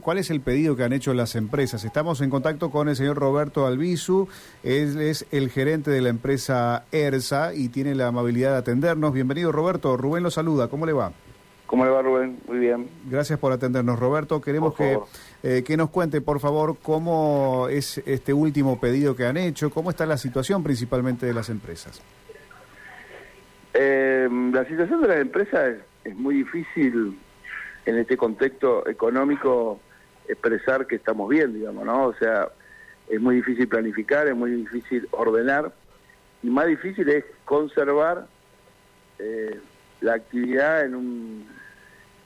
¿Cuál es el pedido que han hecho las empresas? Estamos en contacto con el señor Roberto Albizu, él es el gerente de la empresa ERSA y tiene la amabilidad de atendernos. Bienvenido Roberto, Rubén lo saluda, ¿cómo le va? ¿Cómo le va Rubén? Muy bien. Gracias por atendernos Roberto, queremos que, eh, que nos cuente por favor cómo es este último pedido que han hecho, cómo está la situación principalmente de las empresas. Eh, la situación de las empresas es muy difícil en este contexto económico expresar que estamos bien, digamos, ¿no? O sea, es muy difícil planificar, es muy difícil ordenar y más difícil es conservar eh, la actividad en un,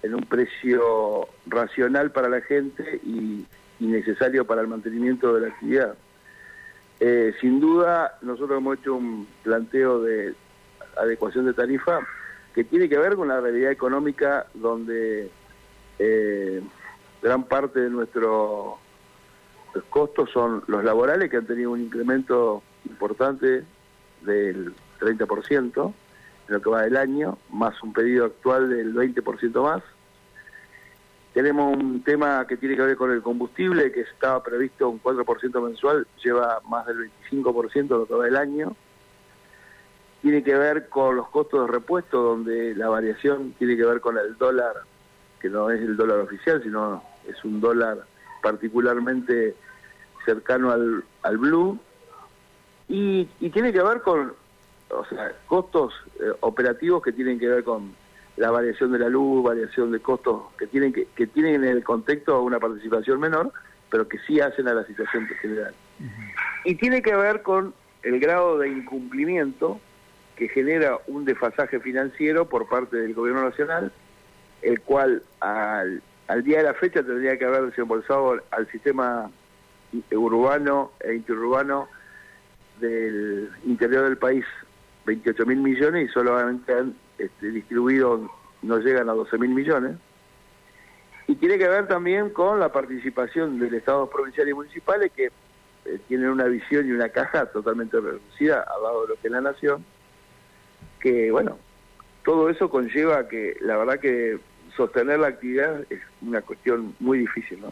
en un precio racional para la gente y, necesario para el mantenimiento de la actividad. Eh, sin duda, nosotros hemos hecho un planteo de adecuación de tarifa que tiene que ver con la realidad económica donde eh, gran parte de nuestros costos son los laborales, que han tenido un incremento importante del 30% en lo que va del año, más un pedido actual del 20% más. Tenemos un tema que tiene que ver con el combustible, que estaba previsto un 4% mensual, lleva más del 25% en lo que va del año. Tiene que ver con los costos de repuesto, donde la variación tiene que ver con el dólar que no es el dólar oficial, sino es un dólar particularmente cercano al, al blue, y, tiene que ver con o sea, costos eh, operativos que tienen que ver con la variación de la luz, variación de costos que tienen que, que tienen en el contexto una participación menor, pero que sí hacen a la situación general. Y tiene que ver con el grado de incumplimiento que genera un desfasaje financiero por parte del gobierno nacional el cual al, día de la fecha tendría que haber desembolsado al sistema urbano e interurbano del interior del país 28 mil millones y solamente han este, distribuido, no llegan a 12 mil millones. Y tiene que ver también con la participación del Estado provincial y municipales que eh, tienen una visión y una caja totalmente reducida al lado de lo que es la nación, que bueno, todo eso conlleva que la verdad que sostener la actividad es una cuestión muy difícil, ¿no?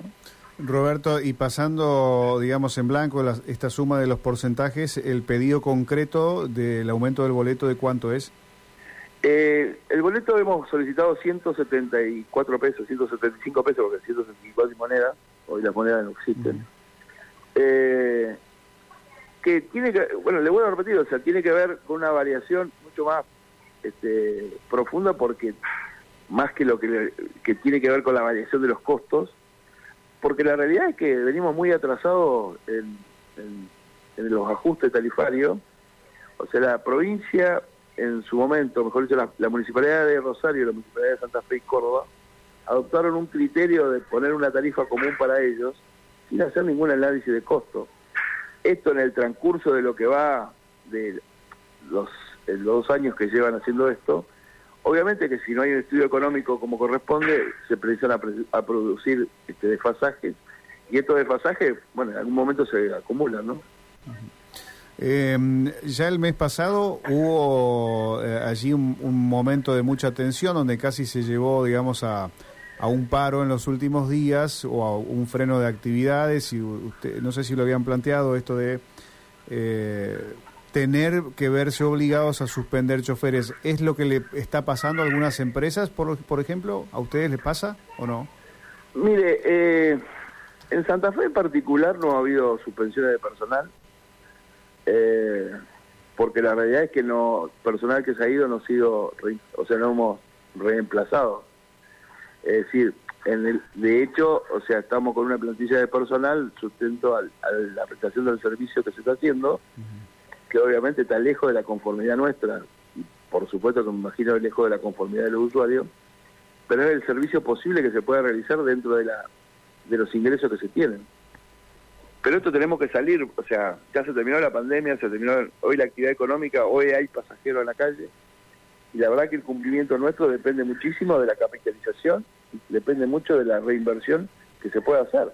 Roberto, y pasando, digamos, en blanco esta suma de los porcentajes, ¿el pedido concreto del aumento del boleto de cuánto es? Eh, el boleto hemos solicitado 174 pesos, 175 pesos, porque 174 es moneda, hoy las monedas no existen. eh, que tiene que, bueno, le vuelvo a repetir, o sea, tiene que ver con una variación mucho más este, profunda porque más que lo que, tiene que ver con la variación de los costos, porque la realidad es que venimos muy atrasados en, los ajustes tarifarios, o sea, la provincia en su momento, mejor dicho, la, Municipalidad de Rosario la Municipalidad de Santa Fe y Córdoba, adoptaron un criterio de poner una tarifa común para ellos sin hacer ningún análisis de costo. Esto en el transcurso de lo que va de los dos años que llevan haciendo esto, Obviamente que si no hay un estudio económico como corresponde, se precisan a, producir este, desfasajes y estos desfasajes, bueno, en algún momento se acumulan, ¿no? Em, ya el mes pasado hubo eh, allí un, momento de mucha tensión donde casi se llevó, digamos, a, a, un paro en los últimos días o a un freno de actividades y usted, no sé si lo habían planteado esto de eh, tener que verse obligados a suspender choferes. ¿Es lo que le está pasando a algunas empresas, por, por ejemplo? ¿A ustedes les pasa o no? Mire, eh, en Santa Fe en particular no ha habido suspensiones de personal, eh, porque la realidad es que no personal que se ha ido no ha sido, o sea, no hemos reemplazado. Es decir, en el, de hecho, o sea, estamos con una plantilla de personal sustento a la prestación del servicio que se está haciendo que obviamente está lejos de la conformidad nuestra, y por supuesto que me imagino lejos de la conformidad de los usuarios, pero es el servicio posible que se pueda realizar dentro de, la, de los ingresos que se tienen. Pero esto tenemos que salir, o sea, ya se terminó la pandemia, se terminó hoy la actividad económica, hoy hay pasajeros en la calle, y la verdad que el cumplimiento nuestro depende muchísimo de la capitalización, depende mucho de la reinversión que se pueda hacer.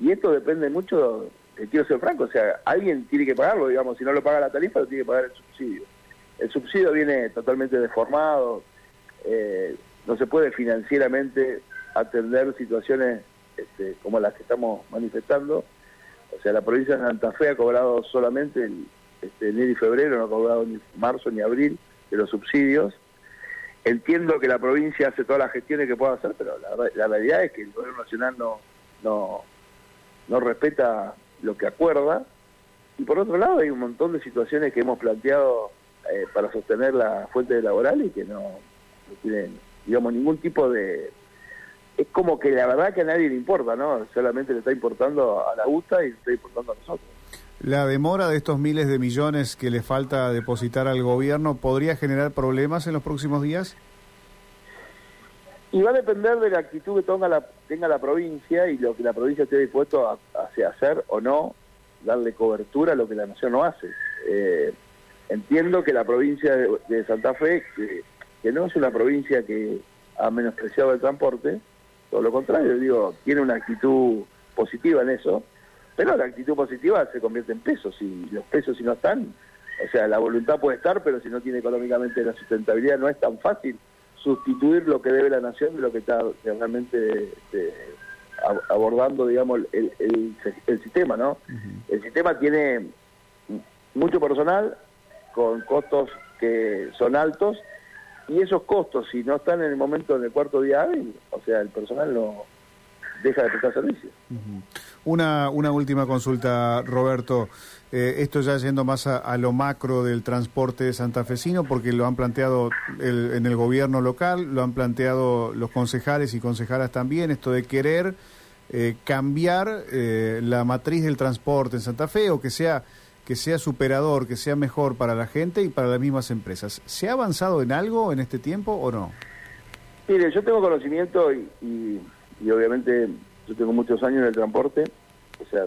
Y esto depende mucho eh, quiero ser franco, o sea, alguien tiene que pagarlo, digamos, si no lo paga la tarifa, lo tiene que pagar el subsidio. El subsidio viene totalmente deformado, eh, no se puede financieramente atender situaciones este, como las que estamos manifestando. O sea, la provincia de Santa Fe ha cobrado solamente en este, enero y febrero, no ha cobrado ni marzo ni abril de los subsidios. Entiendo que la provincia hace todas las gestiones que pueda hacer, pero la, realidad es que el gobierno nacional no, no, no respeta lo que acuerda. Y por otro lado hay un montón de situaciones que hemos planteado eh, para sostener la fuente laboral y que no, no tienen, digamos, ningún tipo de, es como que la verdad que a nadie le importa, ¿no? Solamente le está importando a la UTA y le está importando a nosotros. ¿La demora de estos miles de millones que le falta depositar al gobierno podría generar problemas en los próximos días? Y va a depender de la actitud que tenga la, tenga la provincia y lo que la provincia esté dispuesto a, hacer o no, darle cobertura a lo que la nación no hace. Eh, entiendo que la provincia de, Santa Fe, que, que, no es una provincia que ha menospreciado el transporte, todo lo contrario, digo, tiene una actitud positiva en eso, pero la actitud positiva se convierte en pesos, y los pesos si no están, o sea, la voluntad puede estar, pero si no tiene económicamente la sustentabilidad no es tan fácil sustituir lo que debe la nación de lo que está realmente este, abordando, digamos, el, el, sistema, ¿no? El sistema tiene mucho personal con costos que son altos y esos costos, si no están en el momento del cuarto día hábil, o sea, el personal no deja de prestar servicio. Una, una última consulta, Roberto. Eh, esto ya yendo más a, lo macro del transporte santafesino, porque lo han planteado en el gobierno local, lo han planteado los concejales y concejalas también, esto de querer eh, cambiar eh, la matriz del transporte en Santa Fe o que sea que sea superador, que sea mejor para la gente y para las mismas empresas. ¿Se ha avanzado en algo en este tiempo o no? Mire, yo tengo conocimiento y, obviamente yo tengo muchos años en el transporte, o sea,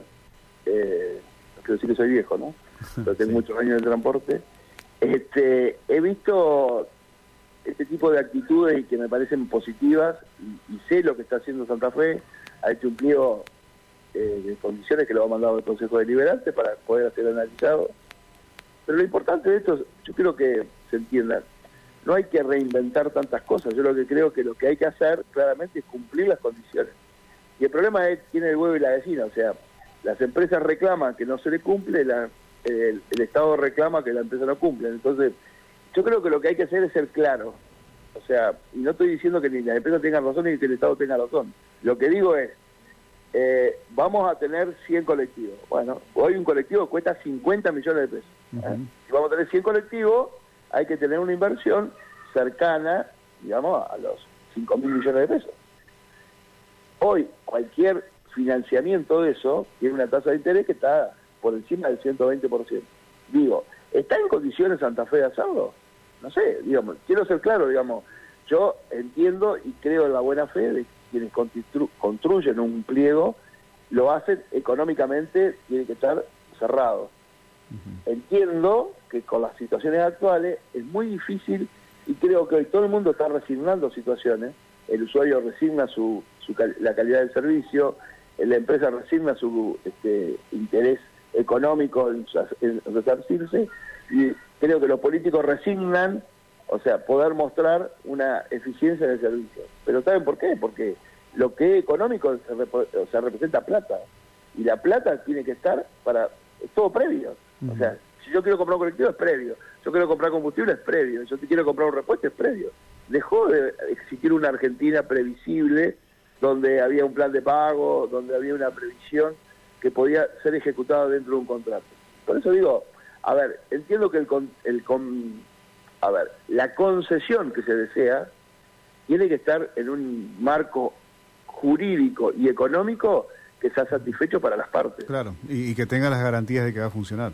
eh, quiero decir que soy viejo, ¿no? Pero tengo muchos años en el transporte. Este, he visto este tipo de actitudes y que me parecen positivas y, y sé lo que está haciendo Santa Fe. Ha hecho un pliego eh, de condiciones que lo ha mandado el Consejo Deliberante para poder ser analizado. Pero lo importante de esto, yo creo que se entienda, no hay que reinventar tantas cosas. Yo lo que creo que lo que hay que hacer claramente es cumplir las condiciones. Y el problema es tiene el huevo y la vecina, o sea, las empresas reclaman que no se le cumple, la, el, Estado reclama que la empresa no cumple. Entonces, yo creo que lo que hay que hacer es ser claro. O sea, y no estoy diciendo que ni la empresa tenga razón ni que el Estado tenga razón. Lo que digo es, eh, vamos a tener 100 colectivos. Bueno, hoy un colectivo cuesta 50 millones de pesos. ¿eh? Si vamos a tener 100 colectivos, hay que tener una inversión cercana, digamos, a los 5 mil millones de pesos. Hoy, cualquier financiamiento de eso tiene una tasa de interés que está por encima del 120%. Digo, ¿está en condiciones Santa Fe de hacerlo? No sé, digamos, quiero ser claro, digamos, yo entiendo y creo en la buena fe de quienes construyen un pliego lo hacen económicamente, tiene que estar cerrado. Entiendo que con las situaciones actuales es muy difícil y creo que hoy todo el mundo está resignando situaciones, el usuario resigna su, la calidad del servicio, la empresa resigna su este, interés económico en, en resarcirse y creo que los políticos resignan o sea, poder mostrar una eficiencia en el servicio. Pero ¿saben por qué? Porque lo que es económico se, representa plata. Y la plata tiene que estar para... Es todo previo. O sea, si yo quiero comprar un colectivo es previo. Yo quiero comprar combustible es previo. Yo quiero comprar un repuesto es previo. Dejó de existir una Argentina previsible donde había un plan de pago, donde había una previsión que podía ser ejecutada dentro de un contrato. Por eso digo, a ver, entiendo que el, el con, a ver, la concesión que se desea tiene que estar en un marco jurídico y económico que sea satisfecho para las partes. Claro, y, que tenga las garantías de que va a funcionar.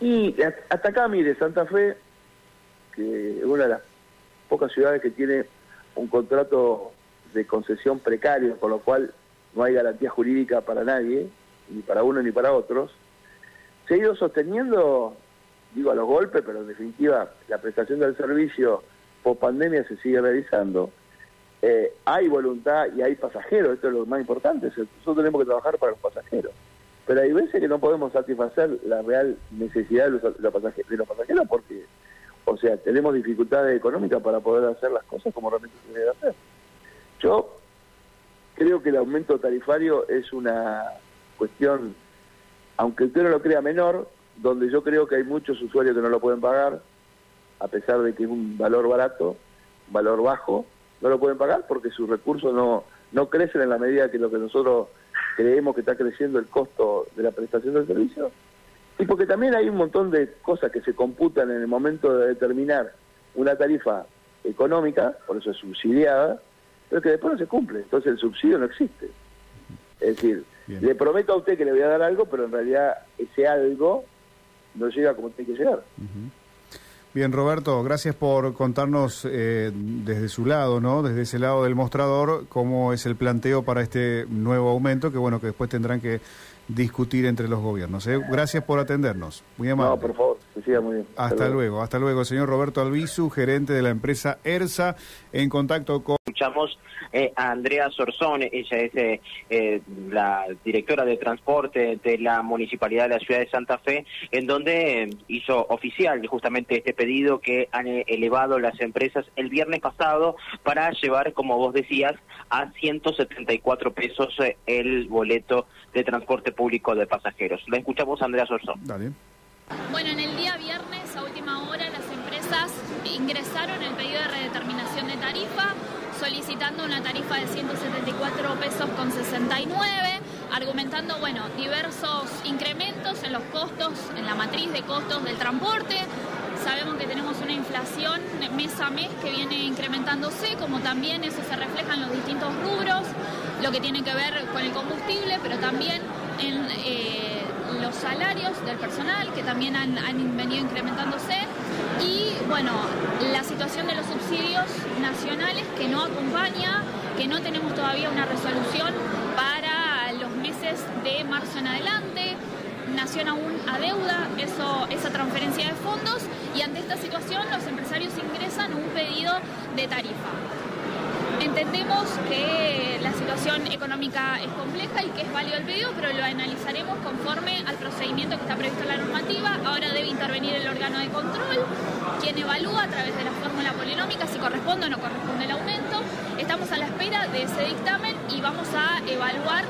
Y hasta acá, mire, Santa Fe, que es una de las pocas ciudades que tiene un contrato de concesión precario, con lo cual no hay garantía jurídica para nadie, ni para uno ni para otros, se ha ido sosteniendo digo a los golpes, pero en definitiva la prestación del servicio post pandemia se sigue realizando. Eh, hay voluntad y hay pasajeros, esto es lo más importante, nosotros tenemos que trabajar para los pasajeros. Pero hay veces que no podemos satisfacer la real necesidad de los, pasajeros, de los pasajeros porque, o sea, tenemos dificultades económicas para poder hacer las cosas como realmente se debe hacer. Yo creo que el aumento tarifario es una cuestión, aunque usted no lo crea menor, donde yo creo que hay muchos usuarios que no lo pueden pagar, a pesar de que es un valor barato, valor bajo, no lo pueden pagar porque sus recursos no, no crecen en la medida que lo que nosotros creemos que está creciendo el costo de la prestación del servicio. Y porque también hay un montón de cosas que se computan en el momento de determinar una tarifa económica, por eso es subsidiada, pero que después no se cumple. Entonces el subsidio no existe. Es decir, le prometo a usted que le voy a dar algo, pero en realidad ese algo no llega como tiene que llegar. Bien, Roberto, gracias por contarnos eh, desde su lado, ¿no? Desde ese lado del mostrador, cómo es el planteo para este nuevo aumento, que bueno, que después tendrán que discutir entre los gobiernos. ¿eh? Gracias por atendernos. Muy amable. No, por favor, que siga muy bien. Hasta, luego. hasta luego, señor Roberto Albizu, gerente de la empresa ERSA, en contacto con escuchamos eh, a Andrea Sorzón, ella es eh, eh, la directora de transporte de la Municipalidad de la Ciudad de Santa Fe, en donde hizo oficial justamente este pedido que han elevado las empresas el viernes pasado para llevar, como vos decías, a 174 pesos el boleto de transporte público de pasajeros. La escuchamos a Andrea Sorzón. Bueno, en el día viernes, a última hora, las empresas ingresaron el pedido de redeterminación de tarifa solicitando una tarifa de 174 pesos con 69, argumentando, bueno, diversos incrementos en los costos, en la matriz de costos del transporte. Sabemos que tenemos una inflación mes a mes que viene incrementándose, como también eso se refleja en los distintos rubros, lo que tiene que ver con el combustible, pero también en eh, salarios del personal, que también han, venido incrementándose y bueno, la situación de los subsidios nacionales que no acompaña, que no tenemos todavía una resolución para los meses de marzo en adelante. Nación aún adeuda eso, esa transferencia de fondos y ante esta situación los empresarios ingresan un pedido de tarifa. Entendemos que la situación económica es compleja y que es válido el pedido, pero lo analizaremos conforme al procedimiento que está previsto en la normativa. Ahora debe intervenir el órgano de control, quien evalúa a través de la fórmula polinómica si corresponde o no corresponde el aumento. Estamos a la espera de ese dictamen y vamos a evaluar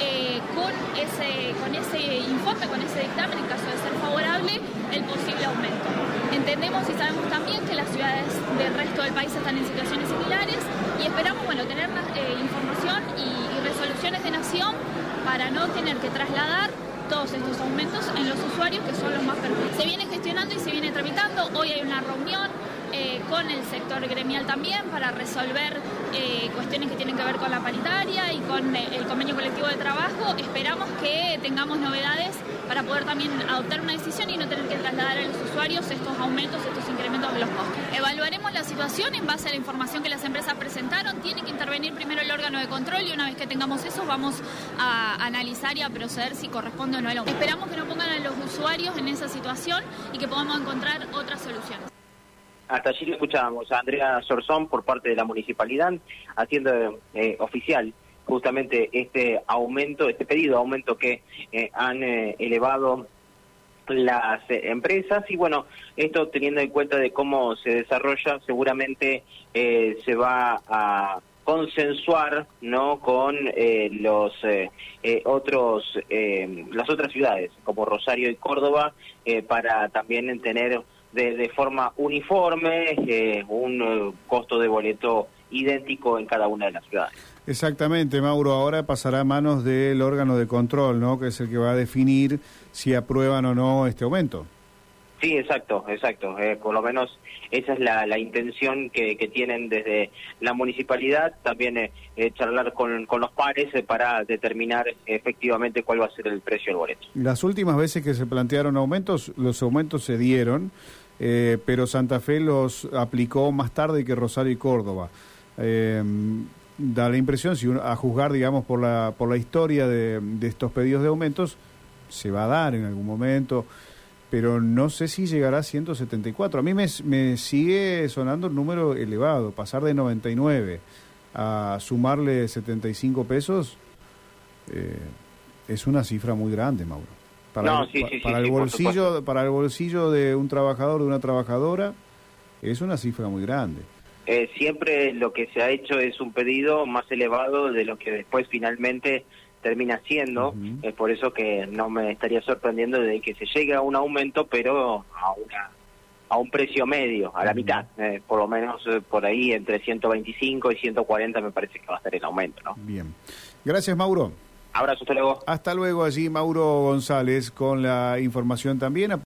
eh, con, ese, con ese informe, con ese dictamen, en caso de ser favorable, el posible aumento. Entendemos y sabemos también que las ciudades del resto del país están en situaciones similares y esperamos bueno, tener eh, información y, resoluciones de nación para no tener que trasladar todos estos aumentos en los usuarios que son los más perjudicados. Se viene gestionando y se viene tramitando. Hoy hay una reunión eh, con el sector gremial también para resolver eh, cuestiones que tienen que ver con la paritaria y con el convenio colectivo de trabajo. Esperamos que tengamos novedades para poder también adoptar una decisión y no tener que trasladar a los usuarios estos aumentos, estos incrementos de los costos. Evaluaremos la situación en base a la información que las empresas presentaron. Tiene que intervenir primero el órgano de control y una vez que tengamos eso vamos a analizar y a proceder si corresponde o no el aumento. Esperamos que no pongan a los usuarios en esa situación y que podamos encontrar otras soluciones. Hasta allí lo escuchábamos a Andrea Sorzón por parte de la municipalidad haciendo eh, oficial justamente este aumento, este pedido aumento que eh, han eh, elevado las empresas. Y bueno, esto teniendo en cuenta de cómo se desarrolla, seguramente se va a consensuar no con los otros las otras ciudades como Rosario y Córdoba para también tener de, forma uniforme, eh, un eh, costo de boleto idéntico en cada una de las ciudades. Exactamente, Mauro. Ahora pasará a manos del órgano de control, ¿no? Que es el que va a definir si aprueban o no este aumento. Sí, exacto, exacto. Eh, por lo menos esa es la, intención que, tienen desde la municipalidad, también charlar con, con, los pares para determinar efectivamente cuál va a ser el precio del boleto. Las últimas veces que se plantearon aumentos, los aumentos se dieron. Eh, pero Santa Fe los aplicó más tarde que Rosario y Córdoba. Eh, da la impresión, si a juzgar, digamos, por la, por la historia de, estos pedidos de aumentos, se va a dar en algún momento, pero no sé si llegará a 174. A mí me, sigue sonando un número elevado, pasar de 99 a sumarle 75 pesos, eh, es una cifra muy grande, Mauro. Para, el, para el bolsillo, para el bolsillo de un trabajador, de una trabajadora, es una cifra muy grande. eh, siempre lo que se ha hecho es un pedido más elevado de lo que después finalmente termina siendo. Es por eso que no me estaría sorprendiendo de que se llegue a un aumento, pero a una a un precio medio, a la mitad, eh, por lo menos eh, por ahí entre 125 y 140 me parece que va a ser el aumento, ¿no? Bien. Gracias, Mauro. Hasta luego. Hasta luego allí, Mauro González, con la información también.